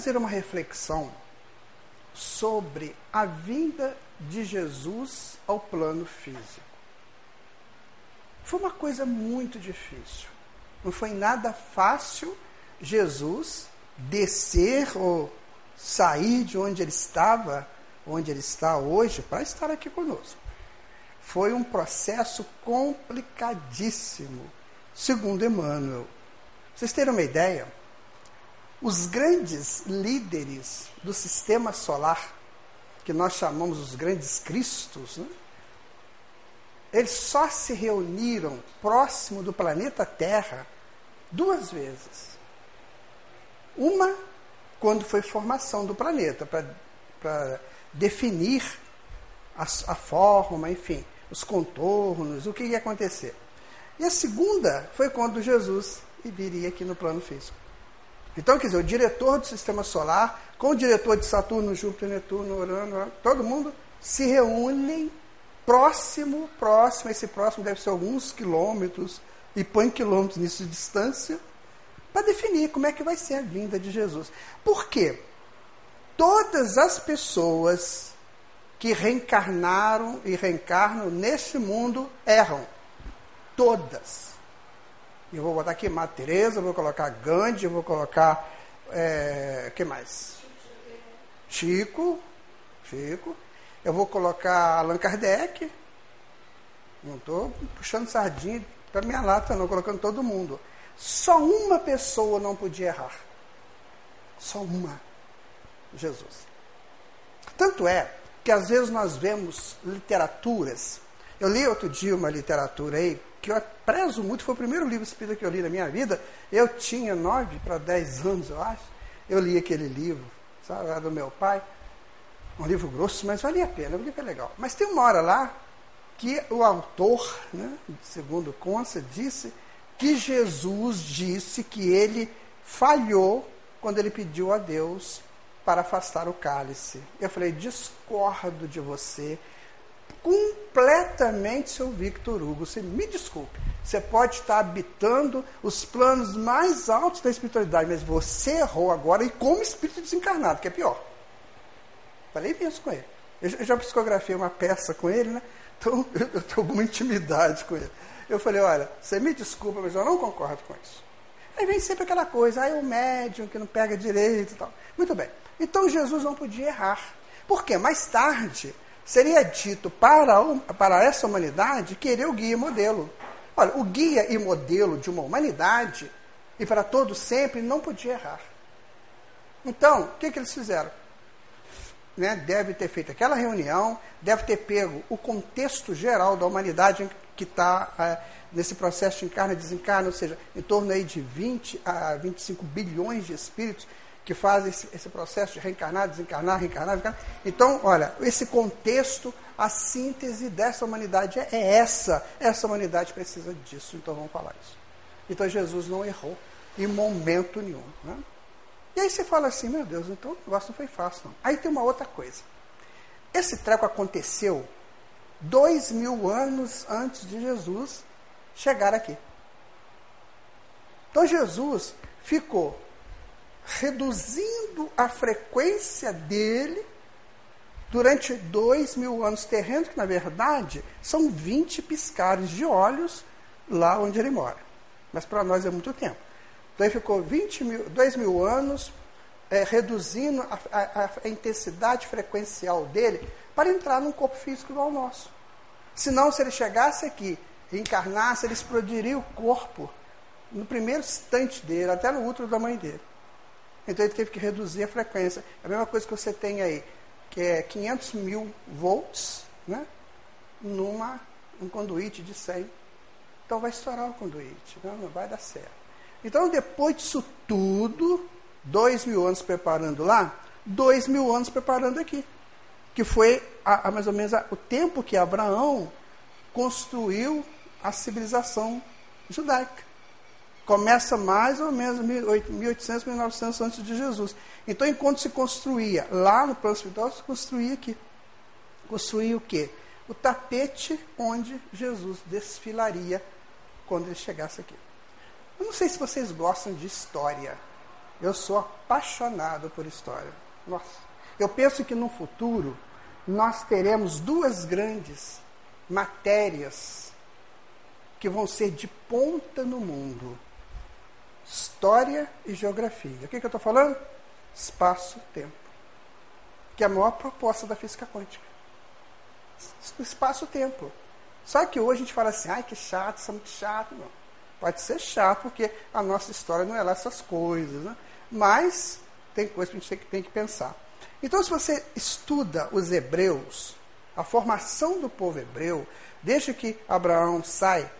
fazer uma reflexão sobre a vinda de Jesus ao plano físico. Foi uma coisa muito difícil. Não foi nada fácil Jesus descer ou sair de onde ele estava, onde ele está hoje, para estar aqui conosco. Foi um processo complicadíssimo, segundo Emmanuel. Vocês terem uma ideia? Os grandes líderes do sistema solar, que nós chamamos os grandes cristos, né? eles só se reuniram próximo do planeta Terra duas vezes. Uma, quando foi formação do planeta, para definir a, a, forma, enfim, os contornos, o que ia acontecer. E a segunda foi quando Jesus viria aqui no plano físico. Então, quer dizer, o diretor do sistema solar, com o diretor de Saturno, Júpiter, Netuno, Urano, todo mundo se reúnem próximo, próximo, esse próximo deve ser alguns quilômetros, e põe quilômetros nisso de distância, para definir como é que vai ser a vinda de Jesus. Por quê? Todas as pessoas que reencarnaram e reencarnam neste mundo erram. Todas. Eu vou botar aqui Madre Teresa, vou colocar Gandhi, vou colocar. É, que mais? Chico. Chico. Eu vou colocar Allan Kardec. Não estou puxando sardinha para minha lata, não, colocando todo mundo. Só uma pessoa não podia errar. Só uma. Jesus. Tanto é que às vezes nós vemos literaturas. Eu li outro dia uma literatura aí, que eu prezo muito, foi o primeiro livro espírita que eu li na minha vida. Eu tinha nove para dez anos, eu acho. Eu li aquele livro, sabe, do meu pai. Um livro grosso, mas valia a pena, o livro é legal. Mas tem uma hora lá que o autor, né, segundo consta, disse que Jesus disse que ele falhou quando ele pediu a Deus para afastar o cálice. Eu falei, discordo de você completamente, seu Victor Hugo. Você me desculpe. Você pode estar habitando os planos mais altos da espiritualidade, mas você errou agora e como espírito desencarnado, que é pior. Falei isso com ele. Eu já psicografei uma peça com ele, né? Então eu, tenho alguma intimidade com ele. Eu falei, olha, você me desculpa, mas eu não concordo com isso. Aí vem sempre aquela coisa, aí o médium que não pega direito e tal. Muito bem. Então Jesus não podia errar. Por quê? Mais tarde, seria dito para, para essa humanidade querer o guia e modelo. Olha, o guia e modelo de uma humanidade, e para todos sempre, não podia errar. Então, o que, que eles fizeram? Né, deve ter feito aquela reunião, deve ter pego o contexto geral da humanidade que está é, nesse processo de encarna e desencarna, ou seja, em torno aí de 20 a 25 bilhões de espíritos que fazem esse, esse processo de reencarnar, desencarnar, reencarnar, reencarnar. Então, olha, esse contexto, a síntese dessa humanidade é, é essa. Essa humanidade precisa disso, então vamos falar isso. Então Jesus não errou em momento nenhum. Né? E aí você fala assim, meu Deus, então o negócio não foi fácil. Não. Aí tem uma outra coisa. Esse treco aconteceu dois mil anos antes de Jesus chegar aqui. Então Jesus ficou reduzindo a frequência dele durante dois mil anos terrenos, que na verdade são 20 piscares de olhos lá onde ele mora. Mas para nós é muito tempo. Então ele ficou 20 mil, 2 mil anos é, reduzindo a, a, a, intensidade frequencial dele para entrar num corpo físico igual ao nosso. Senão, se ele chegasse aqui e encarnasse, ele explodiria o corpo no primeiro instante dele, até no útero da mãe dele. Então ele teve que reduzir a frequência. É a mesma coisa que você tem aí, que é 500 mil volts, né? Numa um conduíte de 100. Então vai estourar o conduíte, não, não vai dar certo. Então depois disso tudo, dois mil anos preparando lá, dois mil anos preparando aqui. Que foi a, a mais ou menos a, o tempo que Abraão construiu a civilização judaica. Começa mais ou menos 1800, 1900 antes de Jesus. Então, enquanto se construía lá no plano espiritual, se construía aqui. Construía o quê? O tapete onde Jesus desfilaria quando ele chegasse aqui. Eu não sei se vocês gostam de história. Eu sou apaixonado por história. Nossa. Eu penso que no futuro nós teremos duas grandes matérias que vão ser de ponta no mundo: história e geografia. O que, que eu estou falando? Espaço-tempo. Que é a maior proposta da física quântica. Espaço-tempo. Só que hoje a gente fala assim, ai que chato, isso é muito chato. Não. Pode ser chato, porque a nossa história não é lá essas coisas. Né? Mas tem coisas que a gente tem que, tem que pensar. Então, se você estuda os hebreus, a formação do povo hebreu, desde que Abraão sai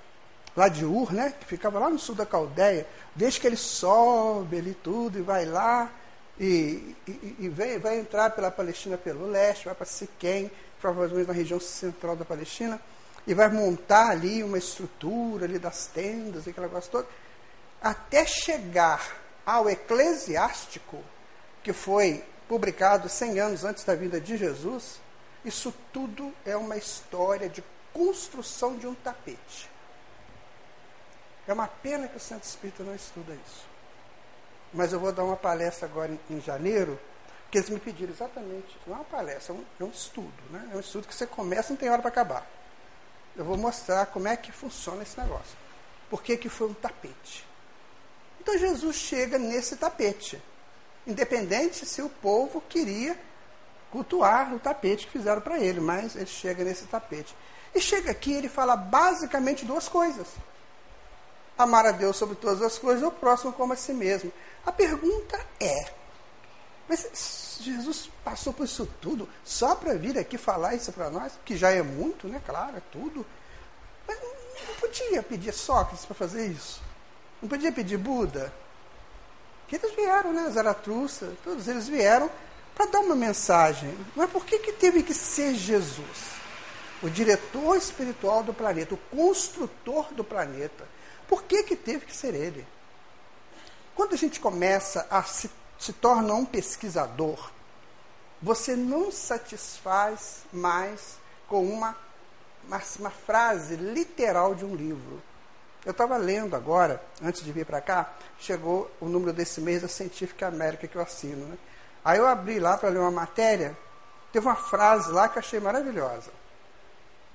lá de Ur, né, que ficava lá no sul da Caldeia, desde que ele sobe ali tudo e vai lá e, e, e vem, vai entrar pela Palestina pelo leste, vai para Siquém, provavelmente na região central da Palestina, e vai montar ali uma estrutura ali das tendas, aquele negócio todo, até chegar ao eclesiástico, que foi publicado 100 anos antes da vinda de Jesus, isso tudo é uma história de construção de um tapete. É uma pena que o Centro Espírita não estuda isso. Mas eu vou dar uma palestra agora em, em janeiro, que eles me pediram exatamente, não é uma palestra, é um, é um estudo. Né? É um estudo que você começa e não tem hora para acabar. Eu vou mostrar como é que funciona esse negócio. Por que, que foi um tapete? Então Jesus chega nesse tapete independente se o povo queria cultuar o tapete que fizeram para ele, mas ele chega nesse tapete. E chega aqui, ele fala basicamente duas coisas: amar a Deus sobre todas as coisas o próximo como a si mesmo. A pergunta é: mas Jesus passou por isso tudo só para vir aqui falar isso para nós, que já é muito, né? Claro, é tudo. Mas não podia pedir Sócrates para fazer isso. Não podia pedir Buda. Que eles vieram, né? Zaratustra, todos eles vieram para dar uma mensagem. Mas por que, que teve que ser Jesus? O diretor espiritual do planeta, o construtor do planeta. Por que, que teve que ser ele? Quando a gente começa a se, se torna um pesquisador, você não satisfaz mais com uma, uma, uma frase literal de um livro. Eu estava lendo agora, antes de vir para cá, chegou o número desse mês da Científica América que eu assino. Né? Aí eu abri lá para ler uma matéria, teve uma frase lá que eu achei maravilhosa.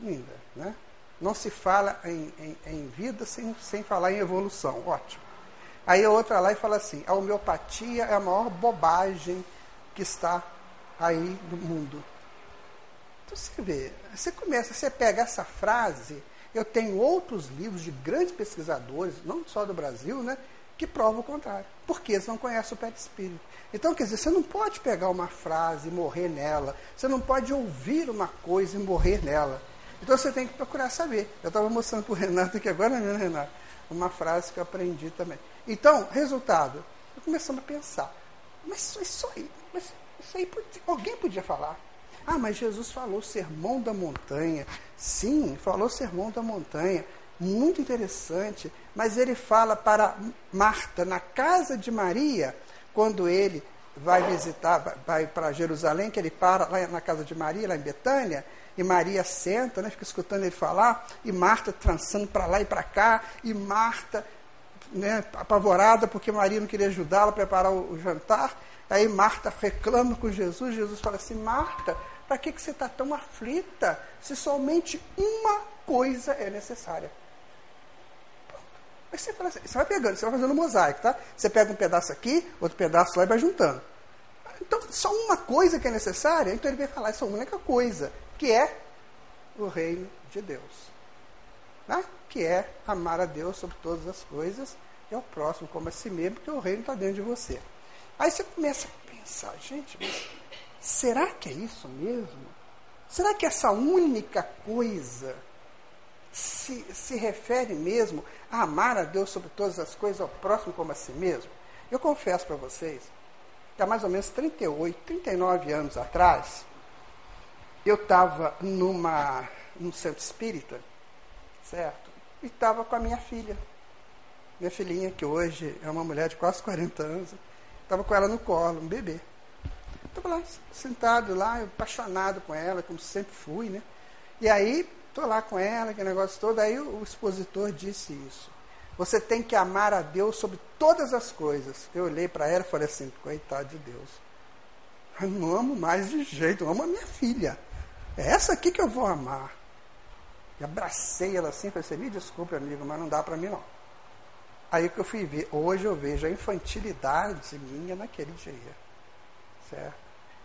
Linda, né? Não se fala em, em, em vida sem, sem falar em evolução. Ótimo. Aí a outra lá e fala assim: a homeopatia é a maior bobagem que está aí no mundo. Então você vê, você começa, você pega essa frase eu tenho outros livros de grandes pesquisadores, não só do Brasil, né, que provam o contrário. Porque eles não conhecem o perispírito. Então, quer dizer, você não pode pegar uma frase e morrer nela. Você não pode ouvir uma coisa e morrer nela. Então você tem que procurar saber. Eu estava mostrando para o Renato aqui agora mesmo, Renato, uma frase que eu aprendi também. Então, resultado, começamos a pensar, mas isso aí, mas isso aí podia, alguém podia falar. Ah, mas Jesus falou sermão da montanha. Sim, falou sermão da montanha. Muito interessante. Mas ele fala para Marta, na casa de Maria, quando ele vai visitar, vai para Jerusalém, que ele para lá na casa de Maria, lá em Betânia, e Maria senta, né, fica escutando ele falar, e Marta trançando para lá e para cá, e Marta né, apavorada porque Maria não queria ajudá-la a preparar o, o jantar. Aí Marta reclama com Jesus, Jesus fala assim: Marta, para que, que você está tão aflita se somente uma coisa é necessária? Aí você, assim, você vai pegando, você vai fazendo um mosaico, tá? Você pega um pedaço aqui, outro pedaço lá e vai juntando. Então, só uma coisa que é necessária, então ele vai falar essa única coisa, que é o reino de Deus. Né? Que é amar a Deus sobre todas as coisas e ao próximo como a si mesmo, porque o reino está dentro de você. Aí você começa a pensar, gente, Será que é isso mesmo? Será que essa única coisa se, se refere mesmo a amar a Deus sobre todas as coisas, ao próximo como a si mesmo? Eu confesso para vocês que há mais ou menos 38, 39 anos atrás, eu estava numa num centro espírita, certo? E estava com a minha filha. Minha filhinha, que hoje é uma mulher de quase 40 anos, estava com ela no colo, um bebê. Estava lá, sentado lá, apaixonado com ela, como sempre fui, né? E aí, estou lá com ela, aquele negócio todo, aí o, o expositor disse isso. Você tem que amar a Deus sobre todas as coisas. Eu olhei para ela e falei assim: coitado de Deus. Eu não amo mais de jeito, eu amo a minha filha. É essa aqui que eu vou amar. E abracei ela assim, falei assim, me desculpe, amigo, mas não dá para mim não. Aí que eu fui ver, hoje eu vejo a infantilidade minha naquele dia. Certo?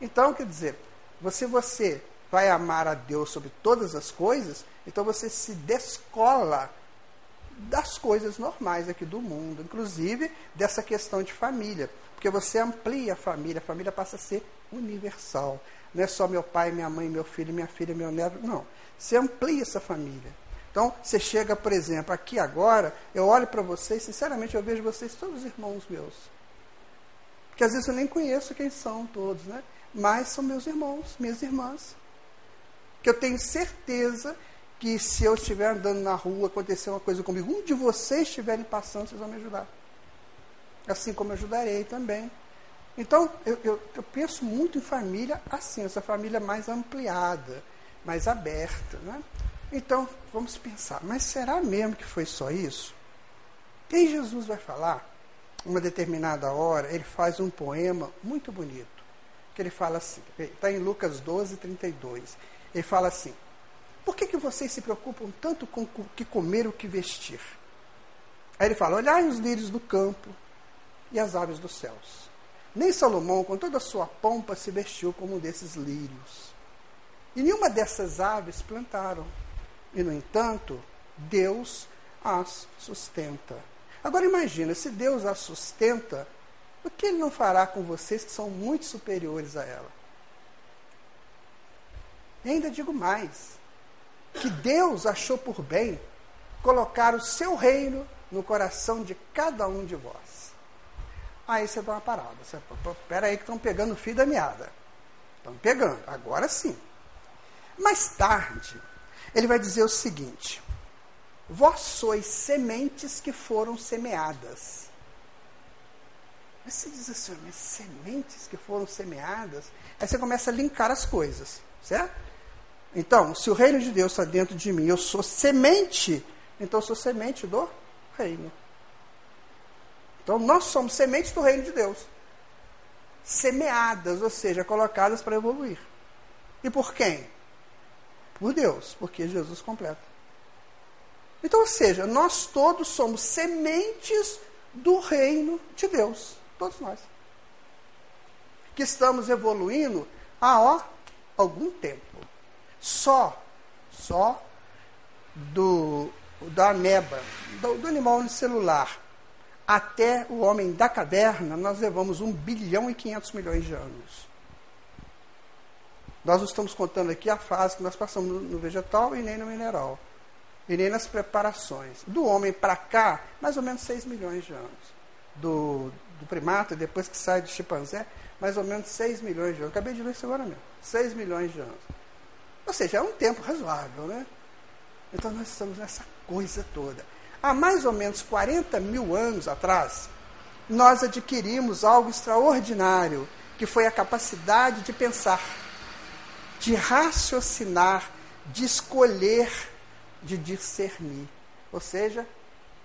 Então, quer dizer, você, você vai amar a Deus sobre todas as coisas, então você se descola das coisas normais aqui do mundo, inclusive dessa questão de família, porque você amplia a família, a família passa a ser universal. Não é só meu pai, minha mãe, meu filho, minha filha, meu neto, não. Você amplia essa família. Então, você chega, por exemplo, aqui agora, eu olho para vocês, sinceramente, eu vejo vocês todos irmãos meus. Que às vezes eu nem conheço quem são todos, né? Mas são meus irmãos, minhas irmãs. Que eu tenho certeza que se eu estiver andando na rua, acontecer uma coisa comigo, um de vocês estiverem passando, vocês vão me ajudar. Assim como eu ajudarei também. Então, eu, eu, eu penso muito em família assim, essa família mais ampliada, mais aberta. Né? Então, vamos pensar, mas será mesmo que foi só isso? Aí Jesus vai falar, uma determinada hora, ele faz um poema muito bonito, que ele fala assim, está em Lucas 12, 32. Ele fala assim, por que, que vocês se preocupam tanto com o que comer o que vestir? Aí ele fala, olhai os lírios do campo e as aves dos céus. Nem Salomão, com toda a sua pompa, se vestiu como um desses lírios. E nenhuma dessas aves plantaram. E, no entanto, Deus as sustenta. Agora imagina, se Deus as sustenta, o que Ele não fará com vocês que são muito superiores a ela? E ainda digo mais, que Deus achou por bem colocar o seu reino no coração de cada um de vós. Aí você dá uma parada. Você, pera aí que estão pegando o fio da meada. Estão pegando, agora sim. Mais tarde, ele vai dizer o seguinte: Vós sois sementes que foram semeadas. Mas você diz assim, mas sementes que foram semeadas? Aí você começa a linkar as coisas, certo? Então, se o reino de Deus está dentro de mim, eu sou semente, então eu sou semente do reino. Então, nós somos sementes do reino de Deus. Semeadas, ou seja, colocadas para evoluir. E por quem? Por Deus, porque Jesus completa. Então, ou seja, nós todos somos sementes do reino de Deus. Todos nós. Que estamos evoluindo há ó, algum tempo. Só, só do, da ameba, do, do animal unicelular, até o homem da caverna, nós levamos 1 bilhão e 500 milhões de anos. Nós não estamos contando aqui a fase que nós passamos no, vegetal e nem no mineral. E nem nas preparações. Do homem para cá, mais ou menos 6 milhões de anos. Do, do primata, depois que sai do chimpanzé, mais ou menos 6 milhões de anos. Acabei de ver isso agora mesmo. 6 milhões de anos. Ou seja, é um tempo razoável, né? Então nós estamos nessa coisa toda. Há mais ou menos 40 mil anos atrás, nós adquirimos algo extraordinário, que foi a capacidade de pensar de raciocinar, de escolher, de discernir. Ou seja,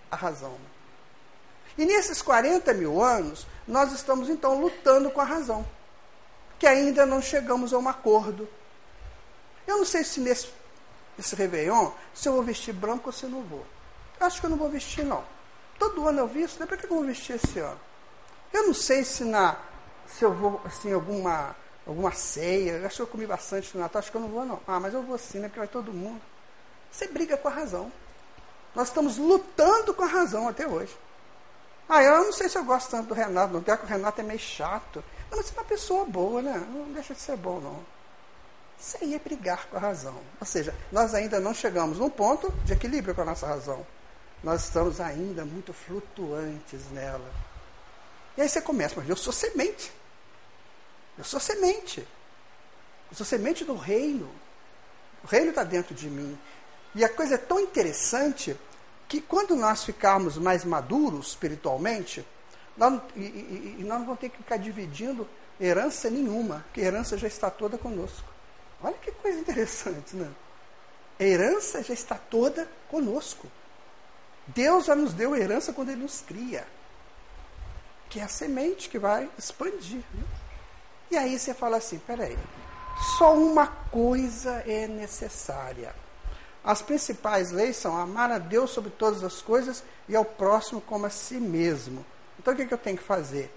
a razão. E nesses 40 mil anos, nós estamos então lutando com a razão, que ainda não chegamos a um acordo. Eu não sei se nesse, nesse Réveillon, se eu vou vestir branco ou se não vou. Acho que eu não vou vestir, não. Todo ano eu visto, né? Para que eu vou vestir esse ano? Eu não sei se, na, se eu vou, assim, alguma alguma ceia. Eu acho que eu comi bastante no Natal, acho que eu não vou não. Ah, mas eu vou sim, né? Porque vai todo mundo. Você briga com a razão. Nós estamos lutando com a razão até hoje. Ah, eu não sei se eu gosto tanto do Renato, não. Pior que o Renato é meio chato. Não, mas você é uma pessoa boa, né? Não deixa de ser bom, não. Isso aí é brigar com a razão. Ou seja, nós ainda não chegamos num ponto de equilíbrio com a nossa razão. Nós estamos ainda muito flutuantes nela. E aí você começa, mas eu sou semente. Eu sou semente. Eu sou semente do reino. O reino está dentro de mim. E a coisa é tão interessante que quando nós ficarmos mais maduros espiritualmente, nós, e, e, e nós não vamos ter que ficar dividindo herança nenhuma, porque herança já está toda conosco. Olha que coisa interessante, né? A herança já está toda conosco. Deus já nos deu herança quando Ele nos cria, que é a semente que vai expandir. Né? E aí você fala assim: peraí, só uma coisa é necessária. As principais leis são amar a Deus sobre todas as coisas e ao próximo como a si mesmo. Então o que, que eu tenho que fazer?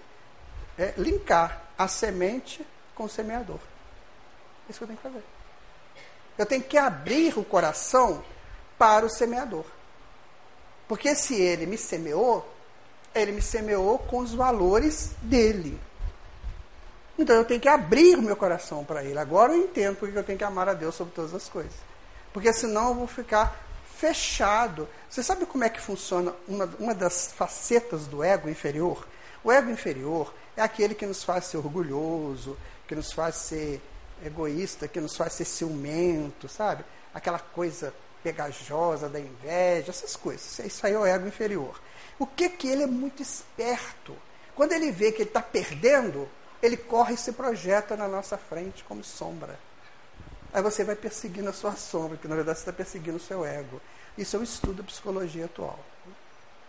É linkar a semente com o semeador. É isso que eu tenho que fazer. Eu tenho que abrir o coração para o semeador. Porque se ele me semeou, ele me semeou com os valores dele. Então eu tenho que abrir meu coração para ele. Agora eu entendo porque eu tenho que amar a Deus sobre todas as coisas. Porque senão eu vou ficar fechado. Você sabe como é que funciona uma, uma das facetas do ego inferior? O ego inferior é aquele que nos faz ser orgulhoso, que nos faz ser egoísta, que nos faz ser ciumento, sabe? Aquela coisa pegajosa da inveja, essas coisas. Isso aí é o ego inferior. O que que ele é muito esperto? Quando ele vê que ele está perdendo, ele corre e se projeta na nossa frente como sombra. Aí você vai perseguindo a sua sombra, que na verdade você está perseguindo o seu ego. Isso é um estudo da psicologia atual.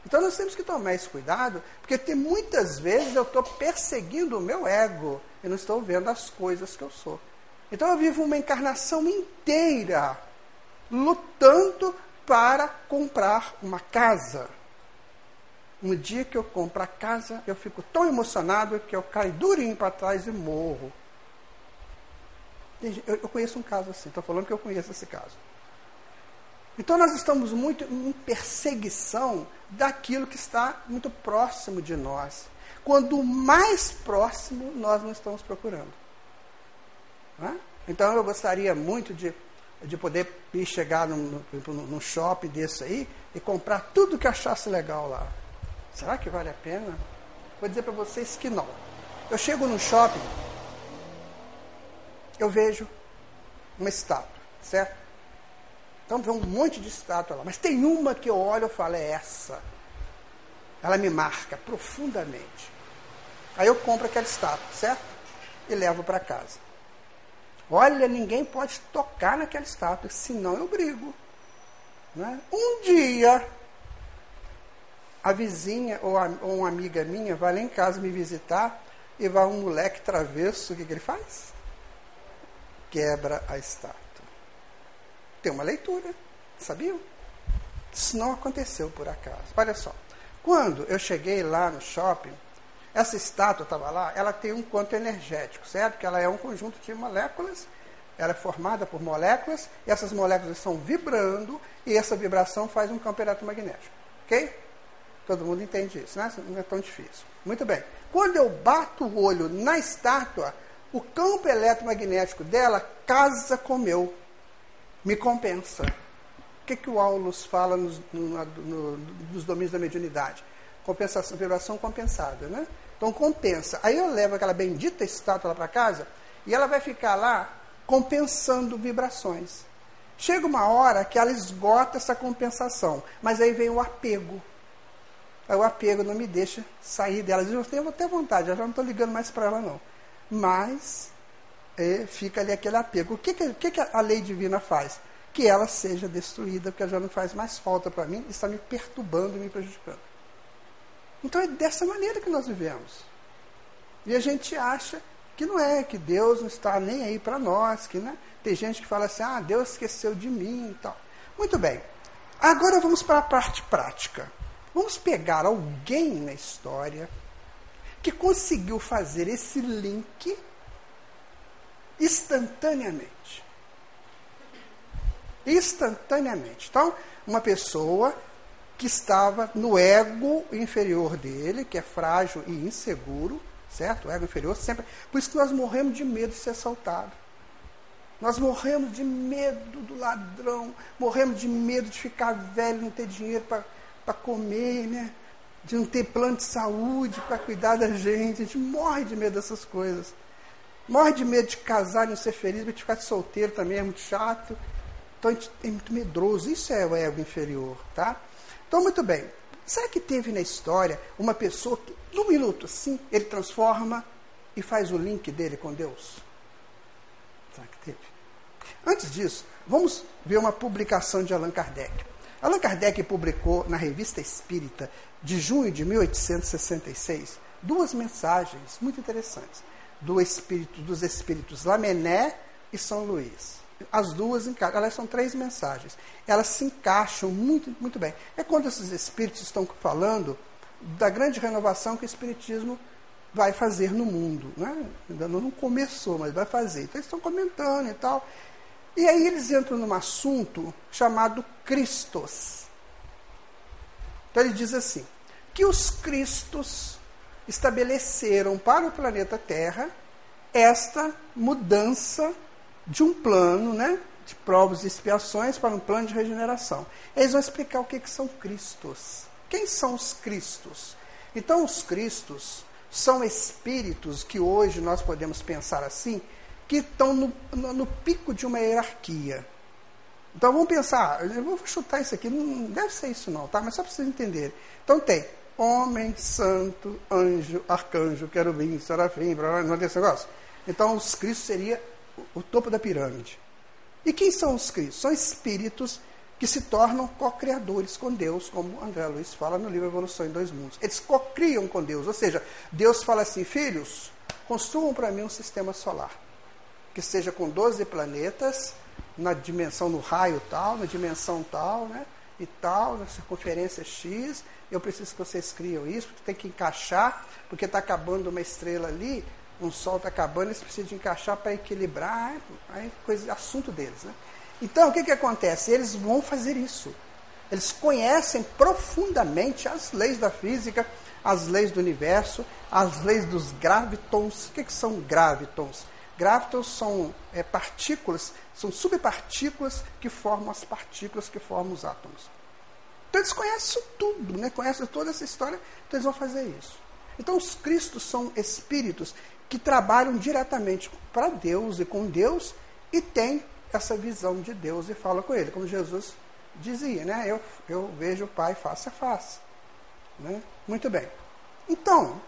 Então nós temos que tomar esse cuidado, porque tem muitas vezes eu estou perseguindo o meu ego e não estou vendo as coisas que eu sou. Então eu vivo uma encarnação inteira lutando para comprar uma casa. No dia que eu compro a casa, eu fico tão emocionado que eu caio durinho para trás e morro. Eu, eu conheço um caso assim, estou falando que eu conheço esse caso. Então nós estamos muito em perseguição daquilo que está muito próximo de nós. Quando mais próximo nós não estamos procurando. Então eu gostaria muito de, de poder ir chegar num, num, num shopping desse aí e comprar tudo que achasse legal lá. Será que vale a pena? Vou dizer para vocês que não. Eu chego no shopping, eu vejo uma estátua, certo? Então vê um monte de estátua lá, mas tem uma que eu olho e falo, é essa. Ela me marca profundamente. Aí eu compro aquela estátua, certo? E levo para casa. Olha, ninguém pode tocar naquela estátua, senão eu brigo. Né? Um dia, a vizinha ou, a, ou, uma amiga minha vai lá em casa me visitar e vai um moleque travesso, o que, que ele faz? Quebra a estátua. Tem uma leitura, sabiam? Isso não aconteceu por acaso. Olha só, quando eu cheguei lá no shopping, essa estátua estava lá, ela tem um quanto energético, certo? Que ela é um conjunto de moléculas, ela é formada por moléculas, e essas moléculas estão vibrando, e essa vibração faz um campo eletromagnético. Ok? Todo mundo entende isso, né? Não é tão difícil. Muito bem. Quando eu bato o olho na estátua, o campo eletromagnético dela casa com o meu, me compensa. O que, que o Aulus fala nos, no, no, nos domínios da mediunidade? Compensação, vibração compensada, né? Então compensa. Aí eu levo aquela bendita estátua lá para casa e ela vai ficar lá compensando vibrações. Chega uma hora que ela esgota essa compensação, mas aí vem o apego. Aí o apego não me deixa sair dela. Eu tenho até vontade, eu já não estou ligando mais para ela não. Mas é, fica ali aquele apego. O que, que, que, a lei divina faz? Que ela seja destruída, porque já não faz mais falta para mim, está me perturbando e me prejudicando. Então é dessa maneira que nós vivemos. E a gente acha que não é, que Deus não está nem aí para nós, que né? tem gente que fala assim, ah, Deus esqueceu de mim e tal. Muito bem. Agora vamos para a parte prática. Vamos pegar alguém na história que conseguiu fazer esse link instantaneamente. Instantaneamente. Então, uma pessoa que estava no ego inferior dele, que é frágil e inseguro, certo? O ego inferior sempre. Por isso que nós morremos de medo de ser assaltado. Nós morremos de medo do ladrão, morremos de medo de ficar velho, não ter dinheiro para comer, né? de não ter plano de saúde para cuidar da gente. A gente morre de medo dessas coisas. Morre de medo de casar e não ser feliz, de ficar solteiro também é muito chato. Então a gente é muito medroso. Isso é o ego inferior, tá? Então, muito bem. Será que teve na história uma pessoa que, num minuto assim, ele transforma e faz o link dele com Deus? Será que teve? Antes disso, vamos ver uma publicação de Allan Kardec. Allan Kardec publicou na Revista Espírita, de junho de 1866, duas mensagens muito interessantes do espírito, dos espíritos Lamené e São Luís. As duas encaixam, elas são três mensagens. Elas se encaixam muito, muito bem. É quando esses espíritos estão falando da grande renovação que o Espiritismo vai fazer no mundo. Né? Ainda não começou, mas vai fazer. Então eles estão comentando e tal. E aí eles entram num assunto chamado Cristos. Então ele diz assim: que os Cristos estabeleceram para o planeta Terra esta mudança de um plano, né, de provas e expiações para um plano de regeneração. Eles vão explicar o que, que são Cristos. Quem são os Cristos? Então, os Cristos são espíritos que hoje nós podemos pensar assim, que estão no, no, no pico de uma hierarquia. Então vamos pensar, eu vou chutar isso aqui, não deve ser isso não, tá? Mas só para vocês entenderem. Então tem homem, santo, anjo, arcanjo, querubim, serafim, não tem esse negócio? Então os Cristos seria o topo da pirâmide. E quem são os Cristos? São espíritos que se tornam co-criadores com Deus, como André Luiz fala no livro Evolução em Dois Mundos. Eles co-criam com Deus, ou seja, Deus fala assim: filhos, construam para mim um sistema solar, que seja com 12 planetas, na dimensão, no raio tal, na dimensão tal, né? E tal, na circunferência X. Eu preciso que vocês criam isso, porque tem que encaixar, porque está acabando uma estrela ali, um sol está acabando, eles precisam de encaixar para equilibrar, aí coisa, assunto deles. Né? Então, o que, que acontece? Eles vão fazer isso. Eles conhecem profundamente as leis da física, as leis do universo, as leis dos gravitons. O que, que são gravitons? Gravitons são é, partículas, são subpartículas que formam as partículas que formam os átomos. Então eles conhecem tudo, né? conhecem toda essa história, então eles vão fazer isso. Então os cristos são espíritos que trabalham diretamente para Deus e com Deus e têm essa visão de Deus e fala com ele, como Jesus dizia, né? Eu, eu vejo o Pai face a face. Né? Muito bem. Então,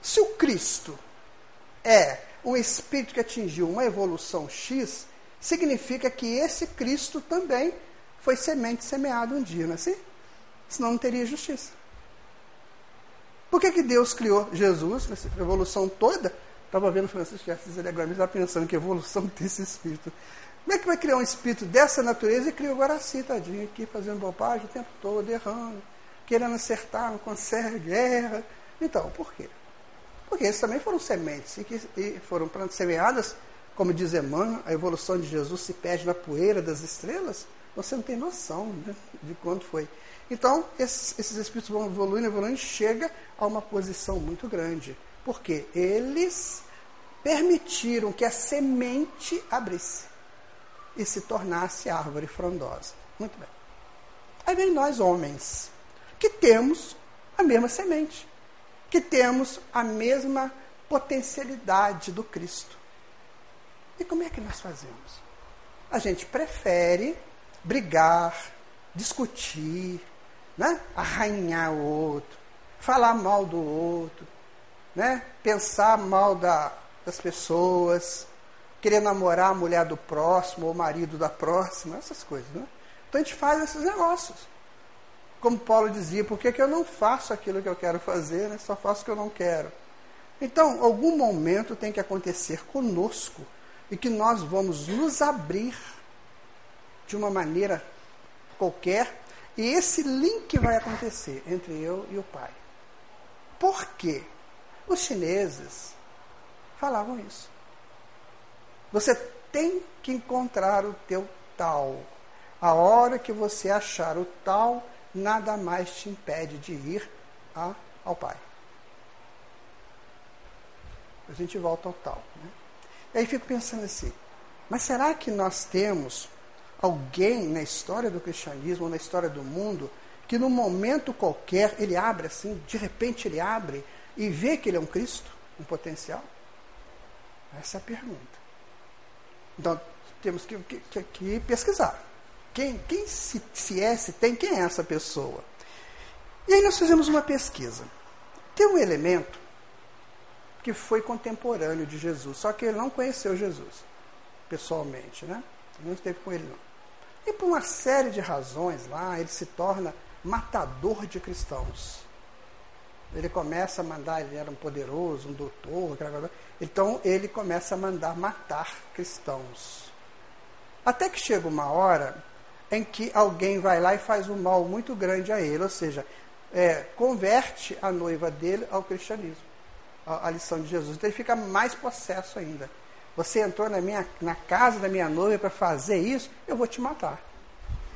se o Cristo é um espírito que atingiu uma evolução X, significa que esse Cristo também foi semente semeado um dia, não é assim? Senão não teria justiça. Por que, que Deus criou Jesus nessa evolução toda? Estava vendo Francisco de Assis agora estava pensando que evolução tem esse espírito. Como é que vai criar um espírito dessa natureza e cria o Guaraci, tadinho, aqui fazendo bobagem o tempo todo, errando, querendo acertar, não consegue, erra. Então, por quê? Porque esses também foram sementes e, que, e foram semeadas, como diz Emmanuel, a evolução de Jesus se perde na poeira das estrelas. Você não tem noção né, de quanto foi. Então, esses, esses espíritos vão evoluindo, evoluindo, chega a uma posição muito grande. Porque eles permitiram que a semente abrisse e se tornasse árvore frondosa. Muito bem. Aí vem nós, homens, que temos a mesma semente, que temos a mesma potencialidade do Cristo. E como é que nós fazemos? A gente prefere brigar, discutir, né? arranhar o outro, falar mal do outro, né? pensar mal da, das pessoas, querer namorar a mulher do próximo ou o marido da próxima, essas coisas. Né? Então a gente faz esses negócios. Como Paulo dizia, por que, que eu não faço aquilo que eu quero fazer, né? só faço o que eu não quero? Então, algum momento tem que acontecer conosco e que nós vamos nos abrir de uma maneira qualquer e esse link vai acontecer entre eu e o Pai. Por quê? Os chineses falavam isso. Você tem que encontrar o teu tal. A hora que você achar o tal, nada mais te impede de ir a, ao Pai. A gente volta ao tal. Né? E aí fico pensando assim, mas será que nós temos alguém na história do cristianismo, ou na história do mundo, que num momento qualquer ele abre assim, de repente ele abre e vê que ele é um Cristo, um potencial? Essa é a pergunta. Então, temos que, que, que pesquisar. Quem, quem se, se é, se tem, quem é essa pessoa? E aí nós fizemos uma pesquisa. Tem um elemento que foi contemporâneo de Jesus, só que ele não conheceu Jesus pessoalmente, né? Não esteve com ele não. E por uma série de razões lá, ele se torna matador de cristãos. Ele começa a mandar, ele era um poderoso, um doutor, então ele começa a mandar matar cristãos. Até que chega uma hora em que alguém vai lá e faz um mal muito grande a ele, ou seja, é, converte a noiva dele ao cristianismo, a, lição de Jesus. Então ele fica mais possesso ainda. Você entrou na, minha, na casa da minha noiva para fazer isso, eu vou te matar.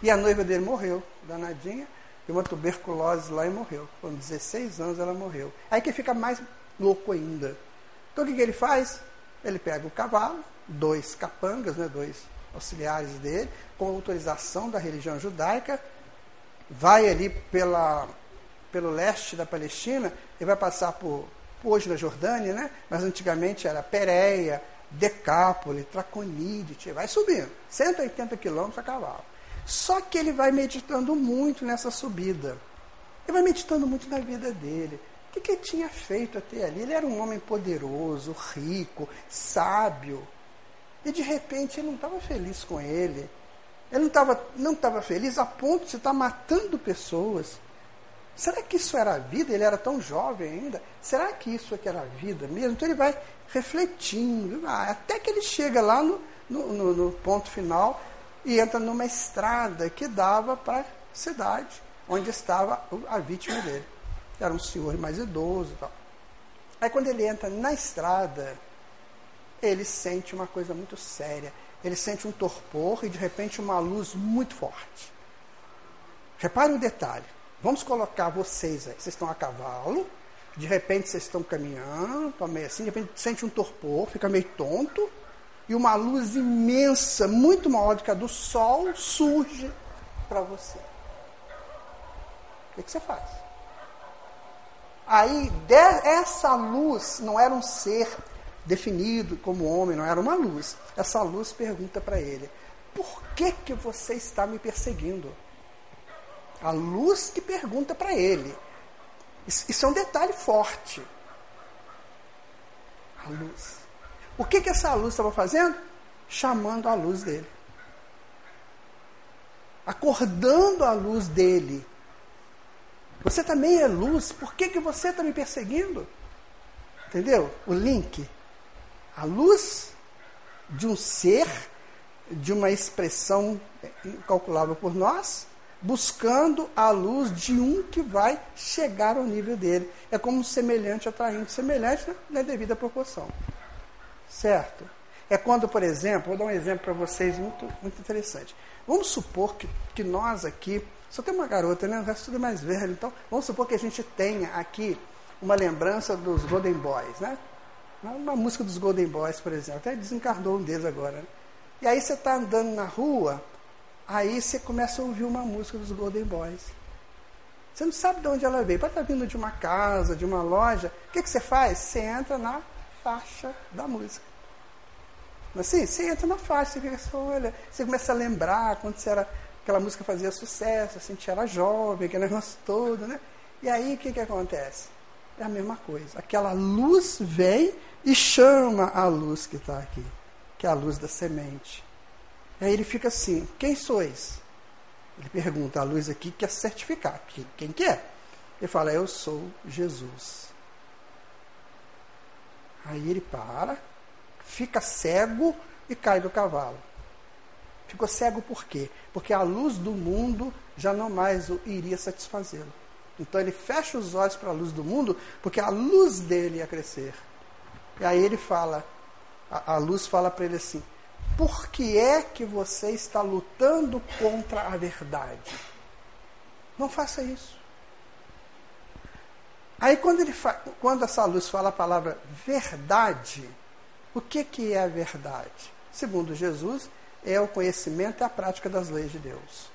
E a noiva dele morreu, danadinha, e uma tuberculose lá e morreu. Com 16 anos ela morreu. Aí que fica mais louco ainda. Então o que, que ele faz? Ele pega o cavalo, dois capangas, né, dois auxiliares dele, com autorização da religião judaica, vai ali pela, pelo leste da Palestina e vai passar por, hoje na Jordânia, né? mas antigamente era Pérea, Decápole, Traconide, vai subindo, 180 quilômetros a cavalo. Só que ele vai meditando muito nessa subida. Ele vai meditando muito na vida dele. O que, que ele tinha feito até ali? Ele era um homem poderoso, rico, sábio. E de repente ele não estava feliz com ele. Ele não estava não tava feliz a ponto de estar matando pessoas. Será que isso era a vida? Ele era tão jovem ainda. Será que isso que era a vida mesmo? Então ele vai refletindo, ah, até que ele chega lá no, no, no, ponto final e entra numa estrada que dava para a cidade, onde estava a vítima dele. Era um senhor mais idoso tal. Aí quando ele entra na estrada, ele sente uma coisa muito séria. Ele sente um torpor e de repente uma luz muito forte. Repare o detalhe. Vamos colocar vocês aí. Vocês estão a cavalo, de repente vocês estão caminhando, meio assim, de repente sente um torpor, fica meio tonto, e uma luz imensa, muito maior do que a do sol, surge para você. O que, que você faz? Aí, essa luz não era um ser definido como homem, não era uma luz. Essa luz pergunta para ele: Por que, que você está me perseguindo? A luz que pergunta para ele. Isso é um detalhe forte. A luz. O que, que essa luz estava fazendo? Chamando a luz dele. Acordando a luz dele. Você também é luz, por que, que você está me perseguindo? Entendeu? O link a luz de um ser, de uma expressão incalculável por nós, buscando a luz de um que vai chegar ao nível dele. É como semelhante atraindo semelhante na né, devida proporção. Certo? É quando, por exemplo, vou dar um exemplo para vocês muito, muito interessante. Vamos supor que, que nós aqui, só tem uma garota, né? O resto tudo é mais velho. Então, vamos supor que a gente tenha aqui uma lembrança dos Golden Boys, né? Uma música dos Golden Boys, por exemplo. Até desencarnou um deles agora. Né? E aí você está andando na rua, aí você começa a ouvir uma música dos Golden Boys. Você não sabe de onde ela veio. Pode estar vindo de uma casa, de uma loja. O que, que você faz? Você entra na faixa da música. Assim, você entra na faixa, você, fica, assim, olha, você começa a lembrar quando você era, aquela música fazia sucesso, assim, você era jovem, aquele negócio todo, né? E aí o que, que acontece? É a mesma coisa. Aquela luz vem e chama a luz que está aqui, que é a luz da semente. Aí ele fica assim: Quem sois? Ele pergunta: A luz aqui quer certificar. Quem que é? Ele fala: Eu sou Jesus. Aí ele para, fica cego e cai do cavalo. Ficou cego por quê? Porque a luz do mundo já não mais iria satisfazê-lo. Então ele fecha os olhos para a luz do mundo, porque a luz dele ia crescer. E aí ele fala, a, a luz fala para ele assim: por que é que você está lutando contra a verdade? Não faça isso. Aí quando, ele quando essa luz fala a palavra verdade, o que, que é a verdade? Segundo Jesus, é o conhecimento e a prática das leis de Deus.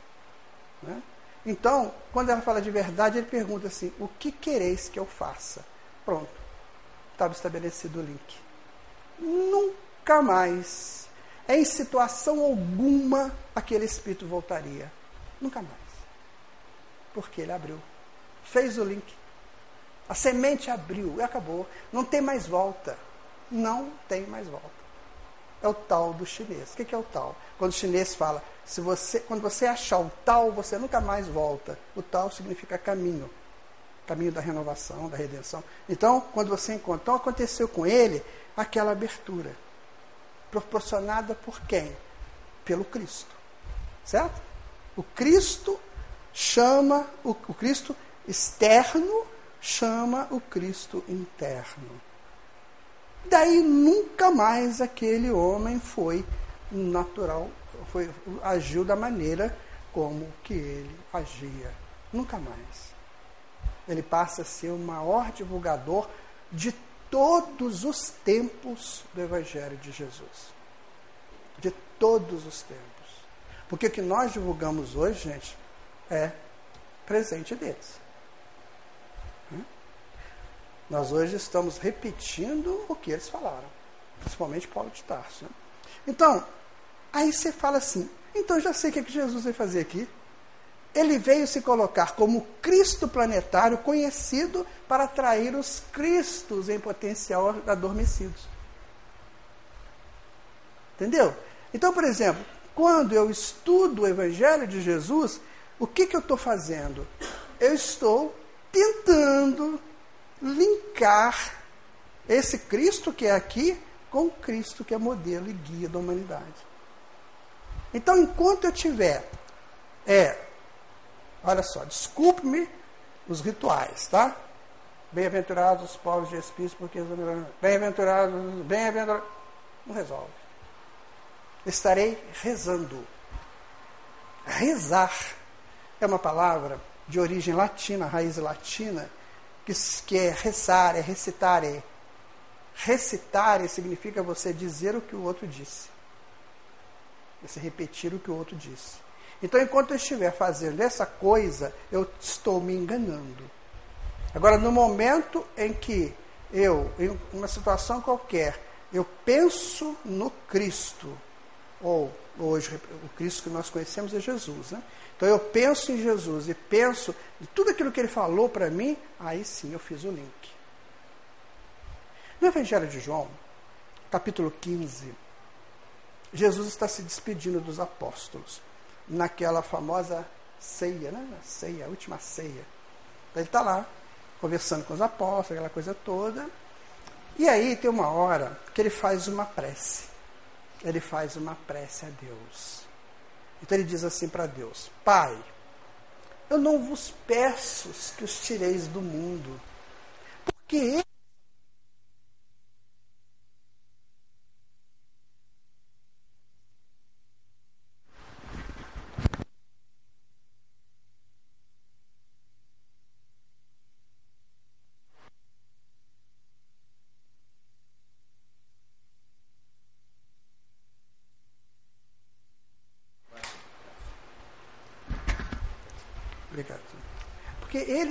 Né? Então, quando ela fala de verdade, ele pergunta assim: o que quereis que eu faça? Pronto estava estabelecido o link. Nunca mais, em situação alguma, aquele espírito voltaria. Nunca mais. Porque ele abriu. Fez o link. A semente abriu e acabou. Não tem mais volta. Não tem mais volta. é o tal do chinês. O que é o tal? Quando o chinês fala, se você, quando você achar o tal, você nunca mais volta. O tal significa caminho. Caminho da renovação, da redenção. Então, quando você encontra. Então, aconteceu com ele aquela abertura. Proporcionada por quem? Pelo Cristo. Certo? O Cristo chama, o, o Cristo externo chama o Cristo interno. Daí nunca mais aquele homem foi natural, foi, agiu da maneira como que ele agia. Nunca mais. Ele passa a ser o maior divulgador de todos os tempos do Evangelho de Jesus. De todos os tempos. Porque o que nós divulgamos hoje, gente, é presente deles. Nós hoje estamos repetindo o que eles falaram, principalmente Paulo de Tarso. Né? Então, aí você fala assim: então já sei o que, é que Jesus veio fazer aqui. Ele veio se colocar como Cristo planetário conhecido para atrair os Cristos em potencial adormecidos. Entendeu? Então, por exemplo, quando eu estudo o Evangelho de Jesus, o que, que eu estou fazendo? Eu estou tentando linkar esse Cristo que é aqui com o Cristo que é modelo e guia da humanidade. Então, enquanto eu tiver, é, olha só, desculpe-me os rituais, tá? Bem-aventurados os povos de espírito, porque bem-aventurados, bem-aventurados, não resolve. Estarei rezando. Rezar é uma palavra de origem latina, raiz latina, que, que é rezar, é recitar. É. Recitar significa você dizer o que o outro disse. Você repetir o que o outro disse. Então, enquanto eu estiver fazendo essa coisa, eu estou me enganando. Agora, no momento em que eu, em uma situação qualquer, eu penso no Cristo, ou hoje o Cristo que nós conhecemos é Jesus, né? Então eu penso em Jesus e penso em tudo aquilo que ele falou para mim, aí sim eu fiz o link. No Evangelho de João, capítulo 15, Jesus está se despedindo dos apóstolos, naquela famosa ceia, né? Ceia, a última ceia. Ele está lá, conversando com os apóstolos, aquela coisa toda. E aí tem uma hora que ele faz uma prece. Ele faz uma prece a Deus. Então ele diz assim para Deus: Pai, eu não vos peço que os tireis do mundo, porque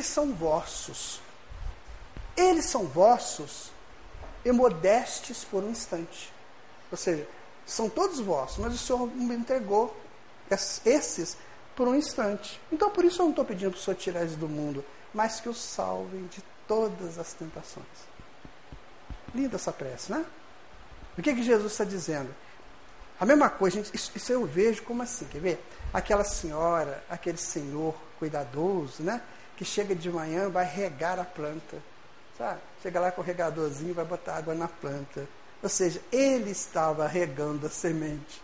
eles são vossos. Eles são vossos e modestes por um instante. Ou seja, são todos vossos, mas o Senhor me entregou esses por um instante. Então, por isso eu não estou pedindo para o Senhor tirar eles do mundo, mas que os salvem de todas as tentações. Linda essa prece, né? O que, que Jesus está dizendo? A mesma coisa, gente, isso, isso eu vejo como assim, quer ver? Aquela senhora, aquele senhor cuidadoso, né? Que chega de manhã, vai regar a planta. Sabe? Chega lá com o regadorzinho, vai botar água na planta. Ou seja, ele estava regando a semente.